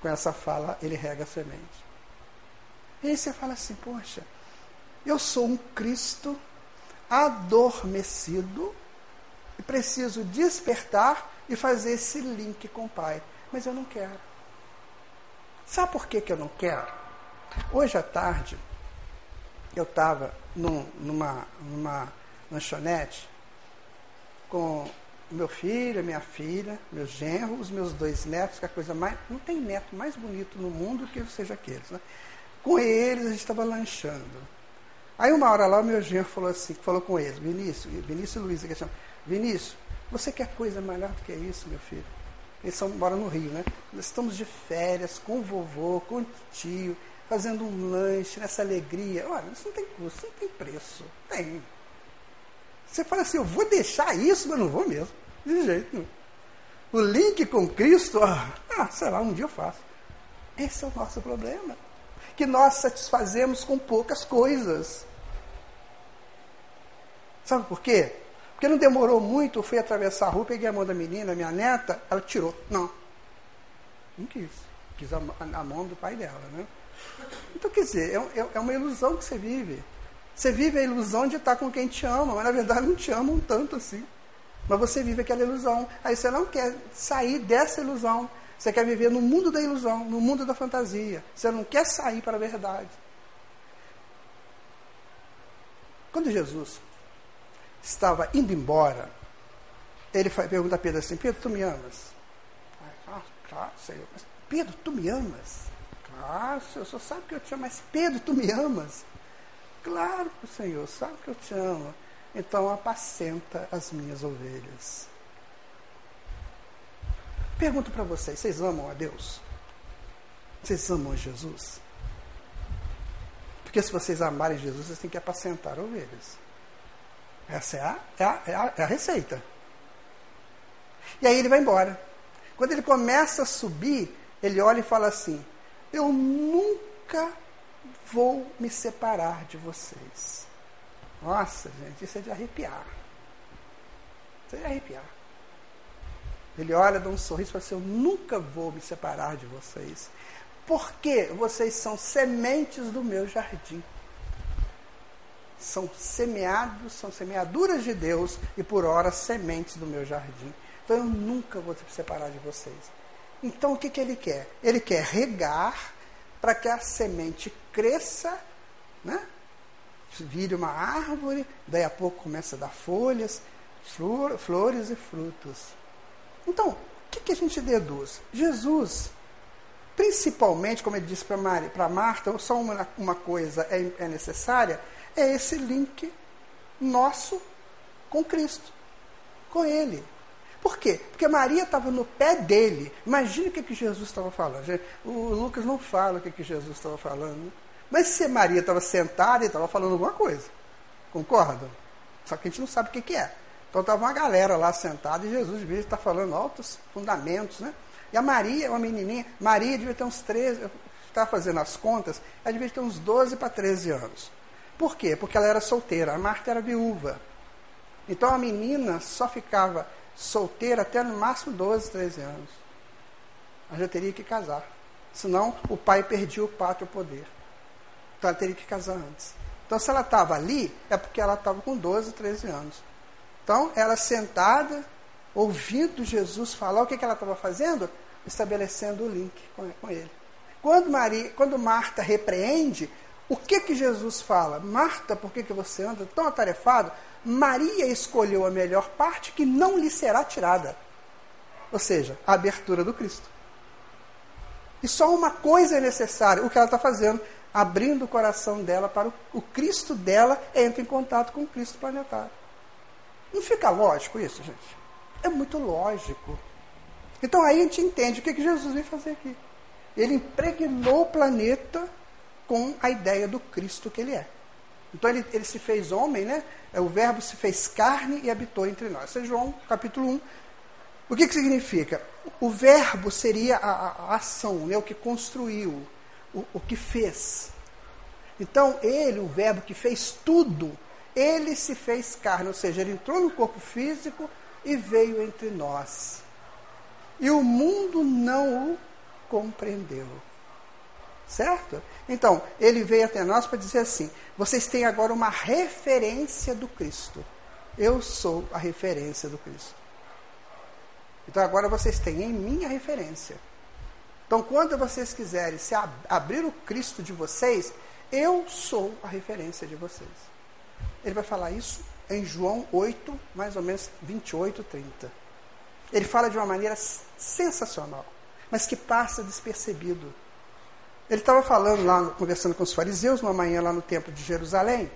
Com essa fala, ele rega a semente. E aí você fala assim: Poxa, eu sou um Cristo adormecido e preciso despertar e fazer esse link com o Pai. Mas eu não quero. Sabe por que, que eu não quero? Hoje à tarde, eu estava num, numa, numa lanchonete com meu filho, minha filha, meu genro, os meus dois netos, que é a coisa mais. Não tem neto mais bonito no mundo que seja aqueles. Né? Com eles a gente estava lanchando. Aí uma hora lá o meu genro falou assim, falou com eles, Vinícius, Vinícius e Luiz, que chama, Vinícius, você quer coisa melhor do que isso, meu filho? Eles são, moram no Rio, né? Nós estamos de férias com o vovô, com o tio, fazendo um lanche, nessa alegria. Olha, isso não tem custo, não tem preço. Tem. Você fala assim, eu vou deixar isso, mas não vou mesmo. De jeito nenhum. o link com Cristo, ah, ah, sei lá, um dia eu faço. Esse é o nosso problema. Que nós satisfazemos com poucas coisas. Sabe por quê? Porque não demorou muito, eu fui atravessar a rua, peguei a mão da menina, minha neta, ela tirou. Não. Não quis. Quis a, a mão do pai dela, né? Então, quer dizer, é, é, é uma ilusão que você vive. Você vive a ilusão de estar com quem te ama, mas na verdade não te amam tanto assim. Mas você vive aquela ilusão. Aí você não quer sair dessa ilusão. Você quer viver no mundo da ilusão, no mundo da fantasia. Você não quer sair para a verdade. Quando Jesus estava indo embora, ele pergunta a Pedro assim: Pedro, tu me amas? Ah, claro, Senhor. Mas, Pedro, tu me amas? Claro, Senhor, só sabe que eu te amo, mas Pedro, tu me amas? Claro que o Senhor sabe que eu te amo. Então apacenta as minhas ovelhas. Pergunto para vocês: vocês amam a Deus? Vocês amam Jesus? Porque se vocês amarem Jesus, vocês têm que apacentar ovelhas. Essa é a, é a, é a, é a receita. E aí ele vai embora. Quando ele começa a subir, ele olha e fala assim: Eu nunca vou me separar de vocês. Nossa, gente, isso é de arrepiar. Isso é de arrepiar. Ele olha, dá um sorriso e fala assim: Eu nunca vou me separar de vocês. Porque vocês são sementes do meu jardim. São semeados, são semeaduras de Deus e por hora sementes do meu jardim. Então eu nunca vou me separar de vocês. Então o que, que ele quer? Ele quer regar para que a semente cresça, né? vire uma árvore, daí a pouco começa a dar folhas, flor, flores e frutos. Então, o que, que a gente deduz? Jesus, principalmente, como ele disse para Marta, só uma, uma coisa é, é necessária, é esse link nosso com Cristo, com Ele. Por quê? Porque Maria estava no pé dele. Imagina o que, que Jesus estava falando. O Lucas não fala o que, que Jesus estava falando. Mas se Maria estava sentada e estava falando alguma coisa. Concordam? Só que a gente não sabe o que, que é. Então estava uma galera lá sentada e Jesus devia estar falando altos fundamentos, né? E a Maria, uma menininha, Maria devia ter uns 13, eu estava fazendo as contas, ela devia ter uns 12 para 13 anos. Por quê? Porque ela era solteira, a Marta era viúva. Então a menina só ficava solteira até no máximo 12, 13 anos. Ela já teria que casar. Senão o pai perdia o pátrio poder. Então ela teria que casar antes. Então se ela estava ali, é porque ela estava com 12, 13 anos. Então ela sentada, ouvindo Jesus falar, o que, que ela estava fazendo? Estabelecendo o link com, ele. Quando, Maria, quando Marta repreende, o que, que Jesus fala? Marta, por que, que você anda tão atarefado? Maria escolheu a melhor parte que não lhe será tirada. Ou seja, a abertura do Cristo. E só uma coisa é necessária, o que ela está fazendo, abrindo o coração dela para o, o Cristo dela entra em contato com o Cristo planetário. Não fica lógico isso, gente? É muito lógico. Então aí a gente entende o que, que Jesus veio fazer aqui. Ele impregnou o planeta com a ideia do Cristo que ele é. Então ele, ele se fez homem, né? É, o verbo se fez carne e habitou entre nós. Isso é João capítulo 1. O que, que significa? O verbo seria a, a ação, né? o que construiu, o, o que fez. Então, ele, o verbo que fez tudo, ele se fez carne, ou seja, ele entrou no corpo físico e veio entre nós. E o mundo não o compreendeu. Certo? Então, ele veio até nós para dizer assim: vocês têm agora uma referência do Cristo. Eu sou a referência do Cristo. Então agora vocês têm em mim a referência. Então, quando vocês quiserem se ab abrir o Cristo de vocês, eu sou a referência de vocês. Ele vai falar isso em João 8, mais ou menos 28, 30. Ele fala de uma maneira sensacional, mas que passa despercebido. Ele estava falando lá, conversando com os fariseus, uma manhã lá no templo de Jerusalém,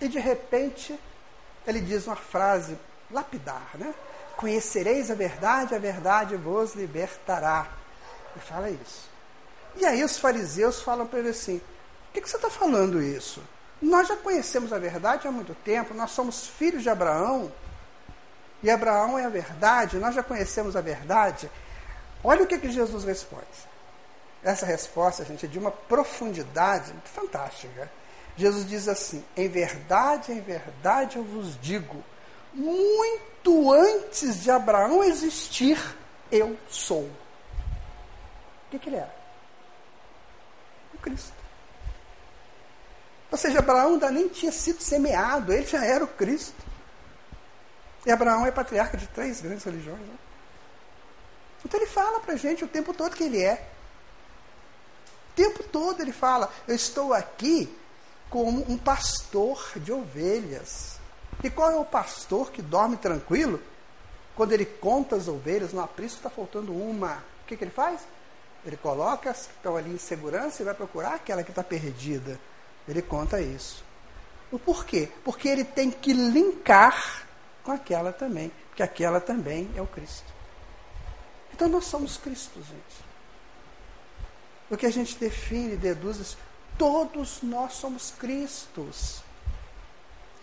e de repente ele diz uma frase lapidar, né? Conhecereis a verdade, a verdade vos libertará. Ele fala isso. E aí os fariseus falam para ele assim: por que, que você está falando isso? Nós já conhecemos a verdade há muito tempo, nós somos filhos de Abraão. E Abraão é a verdade, nós já conhecemos a verdade. Olha o que, que Jesus responde. Essa resposta, gente, é de uma profundidade fantástica. Jesus diz assim: Em verdade, em verdade eu vos digo, muito antes de Abraão existir, eu sou. O que, que ele era? O Cristo. Ou seja, Abraão ainda nem tinha sido semeado, ele já era o Cristo. E Abraão é patriarca de três grandes religiões. Né? Então ele fala para a gente o tempo todo que ele é. Tempo todo ele fala: Eu estou aqui como um pastor de ovelhas. E qual é o pastor que dorme tranquilo? Quando ele conta as ovelhas, no aprisco está faltando uma. O que, que ele faz? Ele coloca as que estão ali em segurança e vai procurar aquela que está perdida. Ele conta isso. O porquê? Porque ele tem que linkar com aquela também. Porque aquela também é o Cristo. Então nós somos Cristo, gente. O que a gente define, deduz, todos nós somos Cristos.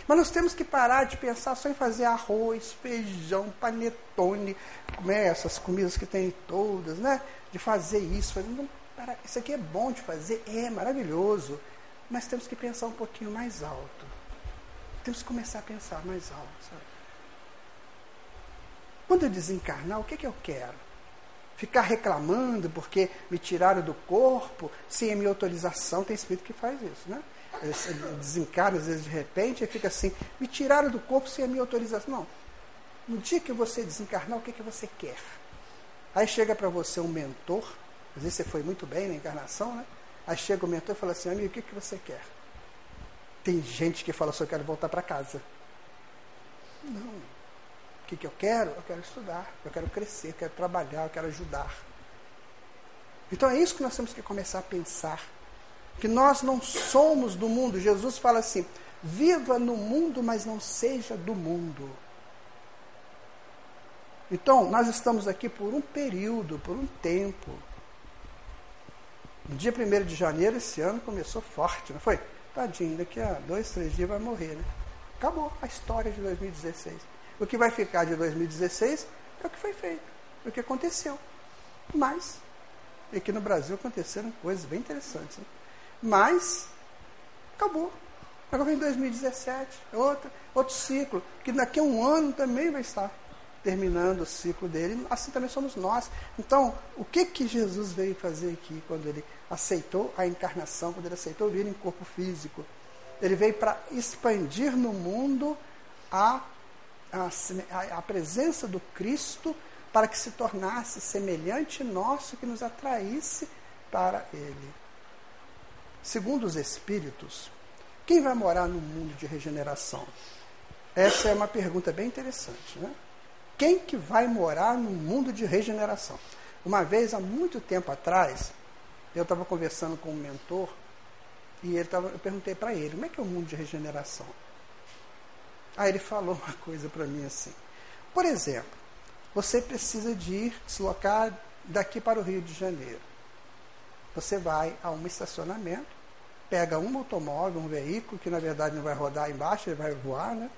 Mas nós temos que parar de pensar só em fazer arroz, feijão, panetone, né, essas comidas que tem todas, né? De fazer isso. Fazer, não, para, isso aqui é bom de fazer, é maravilhoso. Mas temos que pensar um pouquinho mais alto. Temos que começar a pensar mais alto. Sabe? Quando eu desencarnar, o que, que eu quero? Ficar reclamando porque me tiraram do corpo sem a minha autorização. Tem espírito que faz isso, né? desencarna, às vezes de repente, e fica assim, me tiraram do corpo sem a minha autorização. Não. No dia que você desencarnar, o que, que você quer? Aí chega para você um mentor, às vezes você foi muito bem na encarnação, né? Aí chega o mentor e fala assim, amigo, o que, que você quer? Tem gente que fala eu quero voltar para casa. Não. O que, que eu quero? Eu quero estudar, eu quero crescer, eu quero trabalhar, eu quero ajudar. Então é isso que nós temos que começar a pensar que nós não somos do mundo. Jesus fala assim: viva no mundo, mas não seja do mundo. Então, nós estamos aqui por um período, por um tempo. No dia 1 de janeiro, esse ano começou forte, não foi? Tadinho, daqui a dois, três dias vai morrer, né? Acabou a história de 2016. O que vai ficar de 2016 é o que foi feito, é o que aconteceu. Mas, aqui no Brasil aconteceram coisas bem interessantes. Né? Mas, acabou. Agora vem 2017, outra, outro ciclo, que daqui a um ano também vai estar terminando o ciclo dele. Assim também somos nós. Então, o que que Jesus veio fazer aqui quando ele aceitou a encarnação, quando ele aceitou vir em corpo físico? Ele veio para expandir no mundo a, a, a presença do Cristo para que se tornasse semelhante nosso, que nos atraísse para Ele. Segundo os Espíritos, quem vai morar no mundo de regeneração? Essa é uma pergunta bem interessante. Né? Quem que vai morar no mundo de regeneração? Uma vez, há muito tempo atrás, eu estava conversando com um mentor e ele tava, eu perguntei para ele, como é que é o mundo de regeneração? Aí ele falou uma coisa para mim assim. Por exemplo, você precisa de ir deslocar daqui para o Rio de Janeiro. Você vai a um estacionamento, pega um automóvel, um veículo, que na verdade não vai rodar embaixo, ele vai voar, né?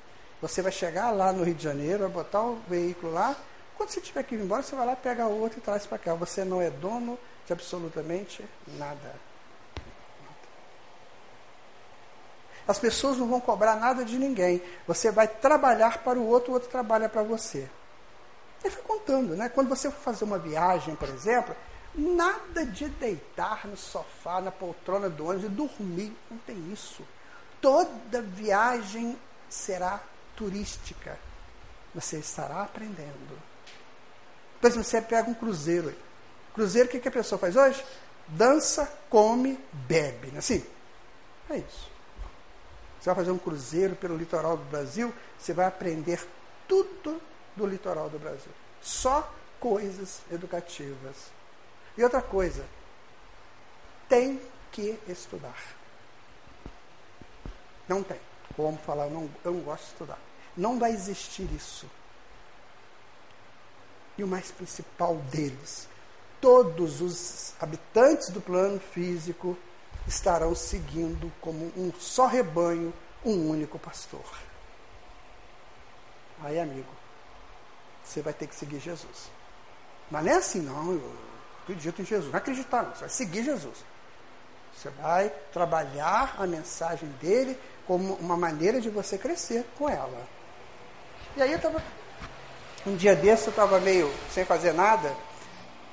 Você vai chegar lá no Rio de Janeiro, vai botar o veículo lá. Quando você tiver que ir embora, você vai lá, pega outro e traz para cá. Você não é dono de absolutamente nada. As pessoas não vão cobrar nada de ninguém. Você vai trabalhar para o outro, o outro trabalha para você. Ele foi contando, né? Quando você for fazer uma viagem, por exemplo, Nada de deitar no sofá, na poltrona do ônibus e dormir. Não tem isso. Toda viagem será turística. Você estará aprendendo. Por exemplo, você pega um cruzeiro. Cruzeiro, o que, que a pessoa faz hoje? Dança, come, bebe. Assim? É isso. Você vai fazer um cruzeiro pelo litoral do Brasil, você vai aprender tudo do litoral do Brasil. Só coisas educativas. E outra coisa, tem que estudar. Não tem. Como falar, eu não, eu não gosto de estudar. Não vai existir isso. E o mais principal deles, todos os habitantes do plano físico estarão seguindo como um só rebanho, um único pastor. Aí, amigo, você vai ter que seguir Jesus. Mas não é assim, não, eu acredito em Jesus. Não acreditar, não, você vai seguir Jesus. Você vai trabalhar a mensagem dele como uma maneira de você crescer com ela. E aí eu estava. Um dia desse eu estava meio sem fazer nada.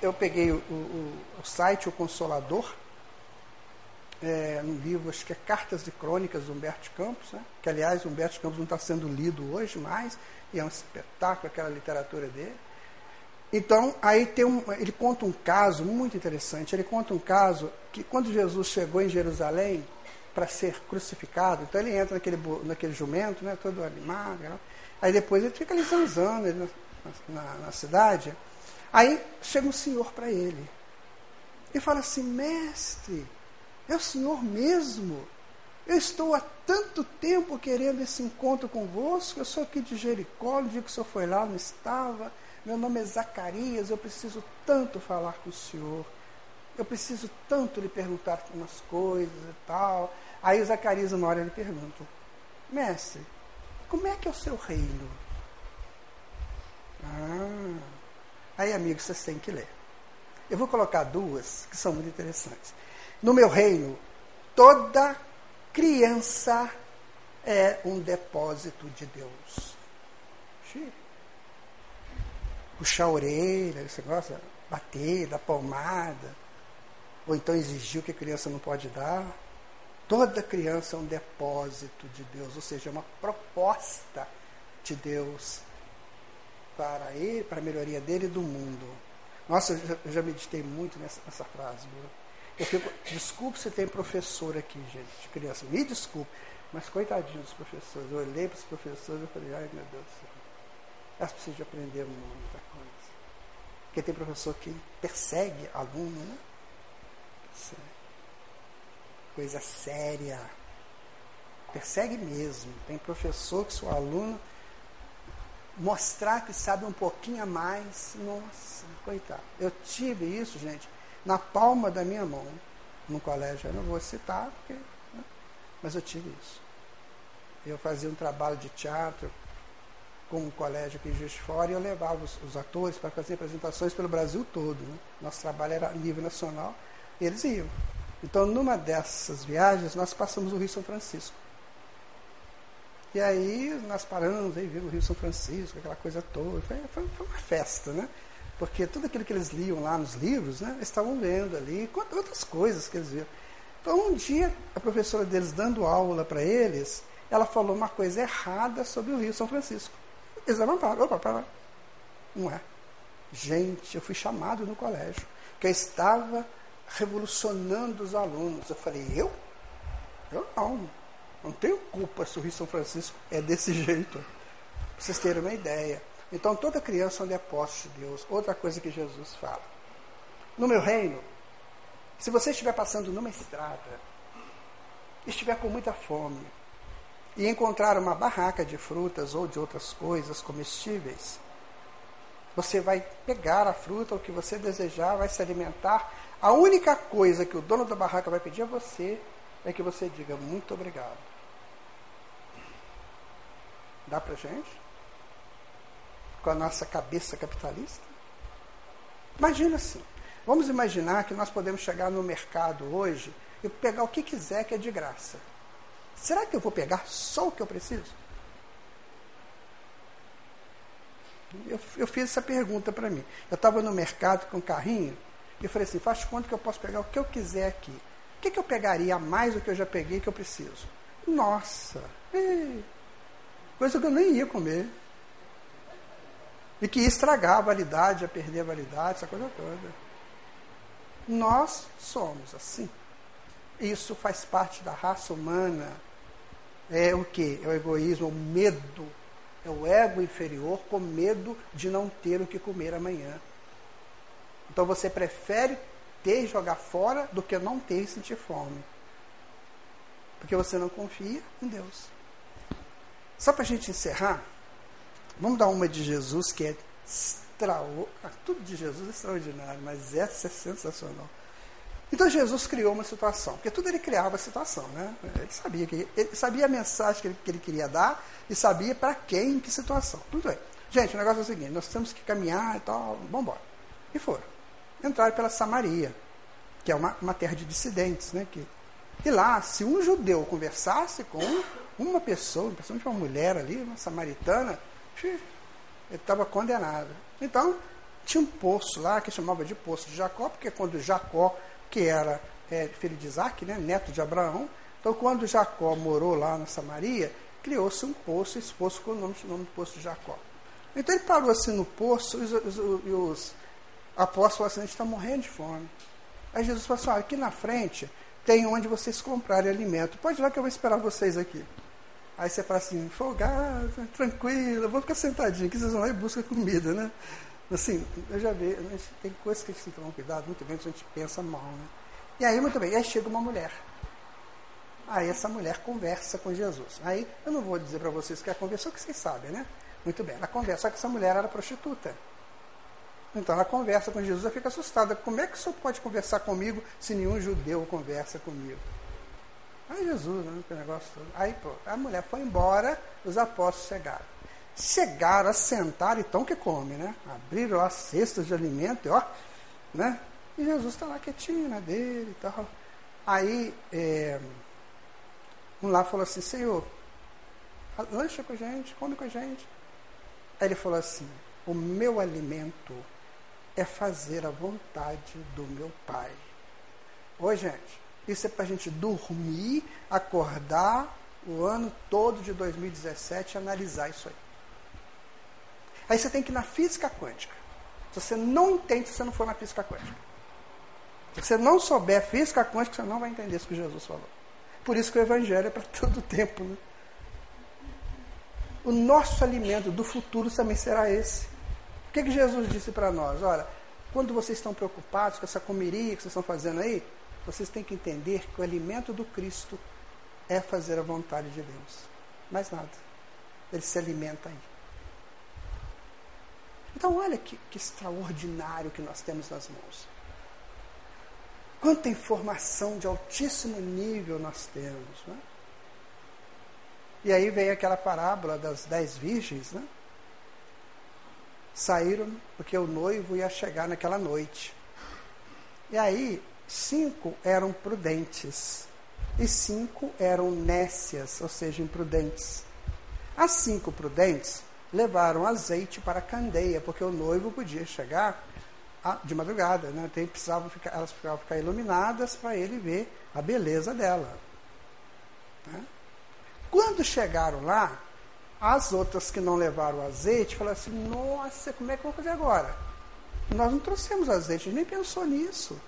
Eu peguei o, o, o site O Consolador, é, um livro, acho que é Cartas de Crônicas do Humberto Campos, né? que aliás Humberto Campos não está sendo lido hoje mais, e é um espetáculo aquela literatura dele. Então, aí tem um, ele conta um caso muito interessante. Ele conta um caso que quando Jesus chegou em Jerusalém para ser crucificado, então ele entra naquele, naquele jumento, né, todo animado, aí depois ele fica ali zanzando na, na, na cidade. Aí chega um senhor para ele e fala assim: Mestre, é o senhor mesmo? Eu estou há tanto tempo querendo esse encontro convosco. Eu sou aqui de Jericó, no dia que o senhor foi lá, não estava. Meu nome é Zacarias, eu preciso tanto falar com o senhor. Eu preciso tanto lhe perguntar umas coisas e tal. Aí o Zacarias, uma hora, ele pergunta: Mestre, como é que é o seu reino? Ah, aí, amigo, vocês têm que ler. Eu vou colocar duas que são muito interessantes. No meu reino, toda criança é um depósito de Deus. Puxar a orelha, você gosta? Bater, dar palmada. Ou então exigir o que a criança não pode dar. Toda criança é um depósito de Deus, ou seja, é uma proposta de Deus para ele, para a melhoria dele e do mundo. Nossa, eu já, eu já meditei muito nessa, nessa frase. Viu? Eu fico, desculpe se tem professor aqui, gente, de criança. Me desculpe, mas coitadinho dos professores. Eu olhei para os professores e falei, ai meu Deus do céu. Elas precisam de aprender muita coisa. Porque tem professor que persegue aluno, né? Persegue. Coisa séria. Persegue mesmo. Tem professor que se o aluno mostrar que sabe um pouquinho a mais, nossa, coitado. Eu tive isso, gente, na palma da minha mão, no colégio. Eu não vou citar, porque, né? mas eu tive isso. Eu fazia um trabalho de teatro com um colégio aqui em Juiz de Fora e eu levava os, os atores para fazer apresentações pelo Brasil todo. Né? Nosso trabalho era a nível nacional e eles iam. Então, numa dessas viagens, nós passamos o Rio São Francisco. E aí nós paramos, aí vimos o Rio São Francisco, aquela coisa toda. Foi, foi uma festa, né? Porque tudo aquilo que eles liam lá nos livros, né, eles estavam vendo ali, outras coisas que eles viram. Então, um dia, a professora deles dando aula para eles, ela falou uma coisa errada sobre o Rio São Francisco. Eles levantaram, opa, para Não é. Gente, eu fui chamado no colégio, que eu estava revolucionando os alunos. Eu falei, eu? Eu não. Não tenho culpa se o Rio São Francisco é desse jeito. Para vocês terem uma ideia. Então toda criança é um depósito de Deus. Outra coisa que Jesus fala. No meu reino, se você estiver passando numa estrada, estiver com muita fome, e encontrar uma barraca de frutas ou de outras coisas comestíveis, você vai pegar a fruta, o que você desejar, vai se alimentar. A única coisa que o dono da barraca vai pedir a você é que você diga muito obrigado. Dá pra gente? Com a nossa cabeça capitalista? Imagina assim. Vamos imaginar que nós podemos chegar no mercado hoje e pegar o que quiser que é de graça. Será que eu vou pegar só o que eu preciso? Eu, eu fiz essa pergunta para mim. Eu estava no mercado com um carrinho e falei assim: faz conta que eu posso pegar o que eu quiser aqui. O que, que eu pegaria a mais do que eu já peguei que eu preciso? Nossa, coisa que eu nem ia comer e que ia estragar a validade, ia perder a validade, essa coisa toda. Nós somos assim. Isso faz parte da raça humana. É o que? É o egoísmo, o medo. É o ego inferior com medo de não ter o que comer amanhã. Então você prefere ter e jogar fora do que não ter e sentir fome. Porque você não confia em Deus. Só para a gente encerrar, Vamos dar uma de Jesus que é extraordinário. Ah, tudo de Jesus é extraordinário, mas essa é sensacional. Então Jesus criou uma situação, porque tudo ele criava a situação, né? Ele sabia que ele sabia a mensagem que ele, que ele queria dar e sabia para quem, em que situação. Tudo bem. Gente, o negócio é o seguinte: nós temos que caminhar e tal, vamos embora. E foram. Entraram pela Samaria, que é uma, uma terra de dissidentes. Né, que, e lá, se um judeu conversasse com uma pessoa, principalmente uma mulher ali, uma samaritana, ele estava condenado. Então, tinha um poço lá que chamava de Poço de Jacó, porque quando Jacó, que era é, filho de Isaac, né, neto de Abraão, então quando Jacó morou lá na Samaria, criou-se um poço, esse poço com o nome, o nome de Poço de Jacó. Então ele parou assim no poço e os, os, os apóstolos falaram assim, a gente está morrendo de fome. Aí Jesus falou assim, ah, aqui na frente tem onde vocês comprarem alimento. Pode ir lá que eu vou esperar vocês aqui. Aí você fala assim, folgado, tranquilo, vou ficar sentadinho, que vocês vão lá e buscam comida, né? Assim, eu já vi, tem coisas que a gente tem que tomar cuidado, muito bem, a gente pensa mal, né? E aí, muito bem, aí chega uma mulher. Aí essa mulher conversa com Jesus. Aí, eu não vou dizer para vocês que ela conversou, que vocês sabem, né? Muito bem, ela conversa, só que essa mulher era prostituta. Então ela conversa com Jesus, ela fica assustada. Como é que o senhor pode conversar comigo se nenhum judeu conversa comigo? Aí Jesus, né, que negócio todo. Aí pô, a mulher foi embora, os apóstolos chegaram. Chegaram, assentaram, então que come, né? Abriram lá cestas de alimento, ó, né? E Jesus está lá quietinho na né, dele e tal. Aí é, um lá falou assim, Senhor, lancha com a gente, come com a gente. Aí ele falou assim: O meu alimento é fazer a vontade do meu Pai. Oi, gente, isso é para a gente dormir, acordar o ano todo de 2017 e analisar isso aí. Aí você tem que ir na física quântica. Se você não entende, se você não for na física quântica. Se você não souber física quântica, você não vai entender isso que Jesus falou. Por isso que o Evangelho é para todo tempo. Né? o nosso alimento do futuro também será esse. O que, que Jesus disse para nós? Olha, quando vocês estão preocupados com essa comeria que vocês estão fazendo aí, vocês têm que entender que o alimento do Cristo é fazer a vontade de Deus. Mais nada. Ele se alimenta aí. Então, olha que, que extraordinário que nós temos nas mãos. Quanta informação de altíssimo nível nós temos. Não é? E aí vem aquela parábola das dez virgens, né? Saíram porque o noivo ia chegar naquela noite. E aí, cinco eram prudentes e cinco eram nécias, ou seja, imprudentes. As cinco prudentes levaram azeite para a candeia, porque o noivo podia chegar de madrugada, né? Então, precisavam ficar, elas precisavam ficar iluminadas para ele ver a beleza dela. Né? Quando chegaram lá, as outras que não levaram azeite falaram assim: Nossa, como é que vamos fazer agora? Nós não trouxemos azeite, a gente nem pensou nisso.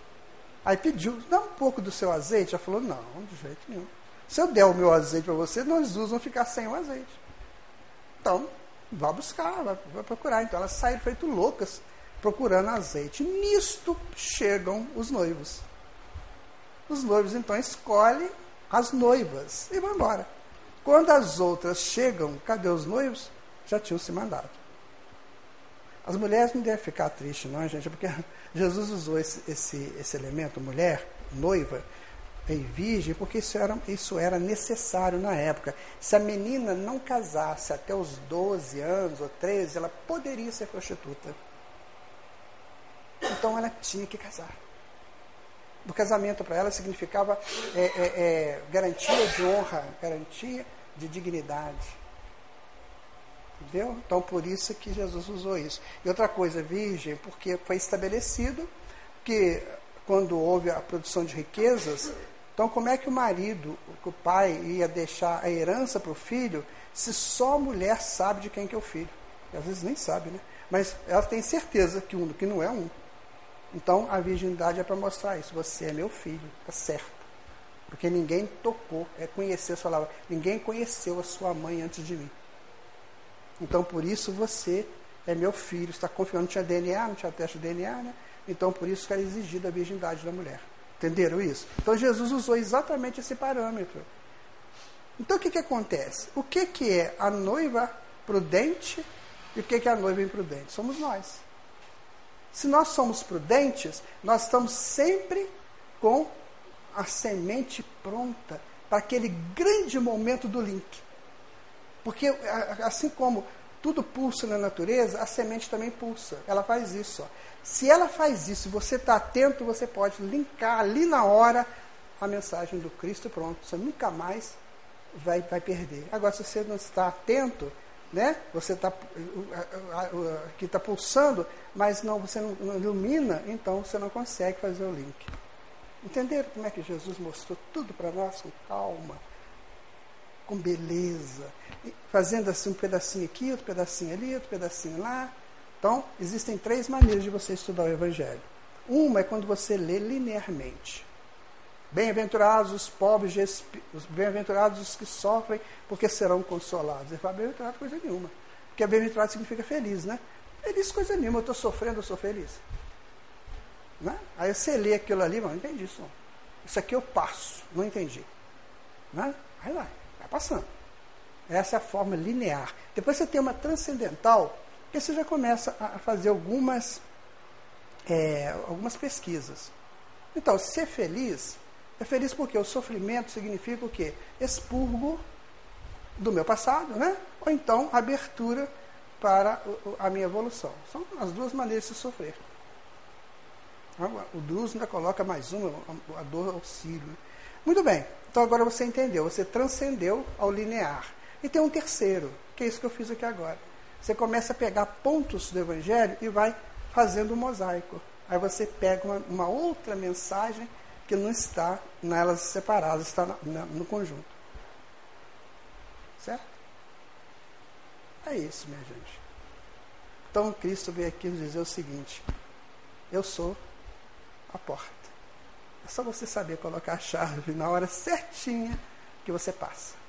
Aí pediu, dá um pouco do seu azeite. Ela falou: Não, de jeito nenhum. Se eu der o meu azeite para você, nós vamos ficar sem o azeite. Então, vá buscar, vai procurar. Então elas saíram feito loucas procurando azeite. Nisto chegam os noivos. Os noivos então escolhem as noivas e vão embora. Quando as outras chegam, cadê os noivos? Já tinham se mandado. As mulheres não devem ficar tristes, não, gente, porque Jesus usou esse, esse, esse elemento, mulher, noiva, e virgem, porque isso era, isso era necessário na época. Se a menina não casasse até os 12 anos ou 13, ela poderia ser prostituta. Então ela tinha que casar. O casamento para ela significava é, é, é, garantia de honra, garantia de dignidade. Entendeu? Então por isso que Jesus usou isso. E outra coisa, virgem, porque foi estabelecido que quando houve a produção de riquezas, então como é que o marido, o pai ia deixar a herança para o filho, se só a mulher sabe de quem que é o filho? E às vezes nem sabe, né? Mas ela tem certeza que um que não é um. Então a virgindade é para mostrar isso. Você é meu filho, tá certo. Porque ninguém tocou, é conhecer a sua palavra. Ninguém conheceu a sua mãe antes de mim. Então por isso você é meu filho, está confiando, não tinha DNA, não tinha teste de DNA, né? Então por isso que era exigida a virgindade da mulher. Entenderam isso? Então Jesus usou exatamente esse parâmetro. Então o que, que acontece? O que, que é a noiva prudente e o que, que é a noiva imprudente? Somos nós. Se nós somos prudentes, nós estamos sempre com a semente pronta para aquele grande momento do link. Porque assim como tudo pulsa na natureza, a semente também pulsa. Ela faz isso. Ó. Se ela faz isso você está atento, você pode linkar ali na hora a mensagem do Cristo pronto. Você nunca mais vai, vai perder. Agora, se você não está atento, né? Você está que está pulsando, mas não você não, não ilumina, então você não consegue fazer o link. Entenderam como é que Jesus mostrou tudo para nós com calma, com beleza, fazendo assim um pedacinho aqui, outro pedacinho ali, outro pedacinho lá. Então, existem três maneiras de você estudar o Evangelho. Uma é quando você lê linearmente. Bem-aventurados os pobres, os bem-aventurados os que sofrem, porque serão consolados. Ele fala, bem-aventurado coisa nenhuma. Porque bem-aventurado significa feliz, né? Feliz coisa nenhuma, eu estou sofrendo, eu sou feliz. Né? Aí você lê aquilo ali, mas não entendi isso. Isso aqui eu passo, não entendi. Né? Aí vai, vai passando. Essa é a forma linear. Depois você tem uma transcendental, que você já começa a fazer algumas, é, algumas pesquisas. Então, ser feliz é feliz porque o sofrimento significa o quê? Expurgo do meu passado, né? Ou então abertura para a minha evolução. São as duas maneiras de se sofrer. O Drus ainda coloca mais uma, a dor auxílio. Muito bem, então agora você entendeu, você transcendeu ao linear. E tem um terceiro, que é isso que eu fiz aqui agora. Você começa a pegar pontos do Evangelho e vai fazendo um mosaico. Aí você pega uma, uma outra mensagem que não está nelas separadas, está na, na, no conjunto. Certo? É isso, minha gente. Então Cristo veio aqui nos dizer o seguinte: Eu sou a porta. É só você saber colocar a chave na hora certinha que você passa.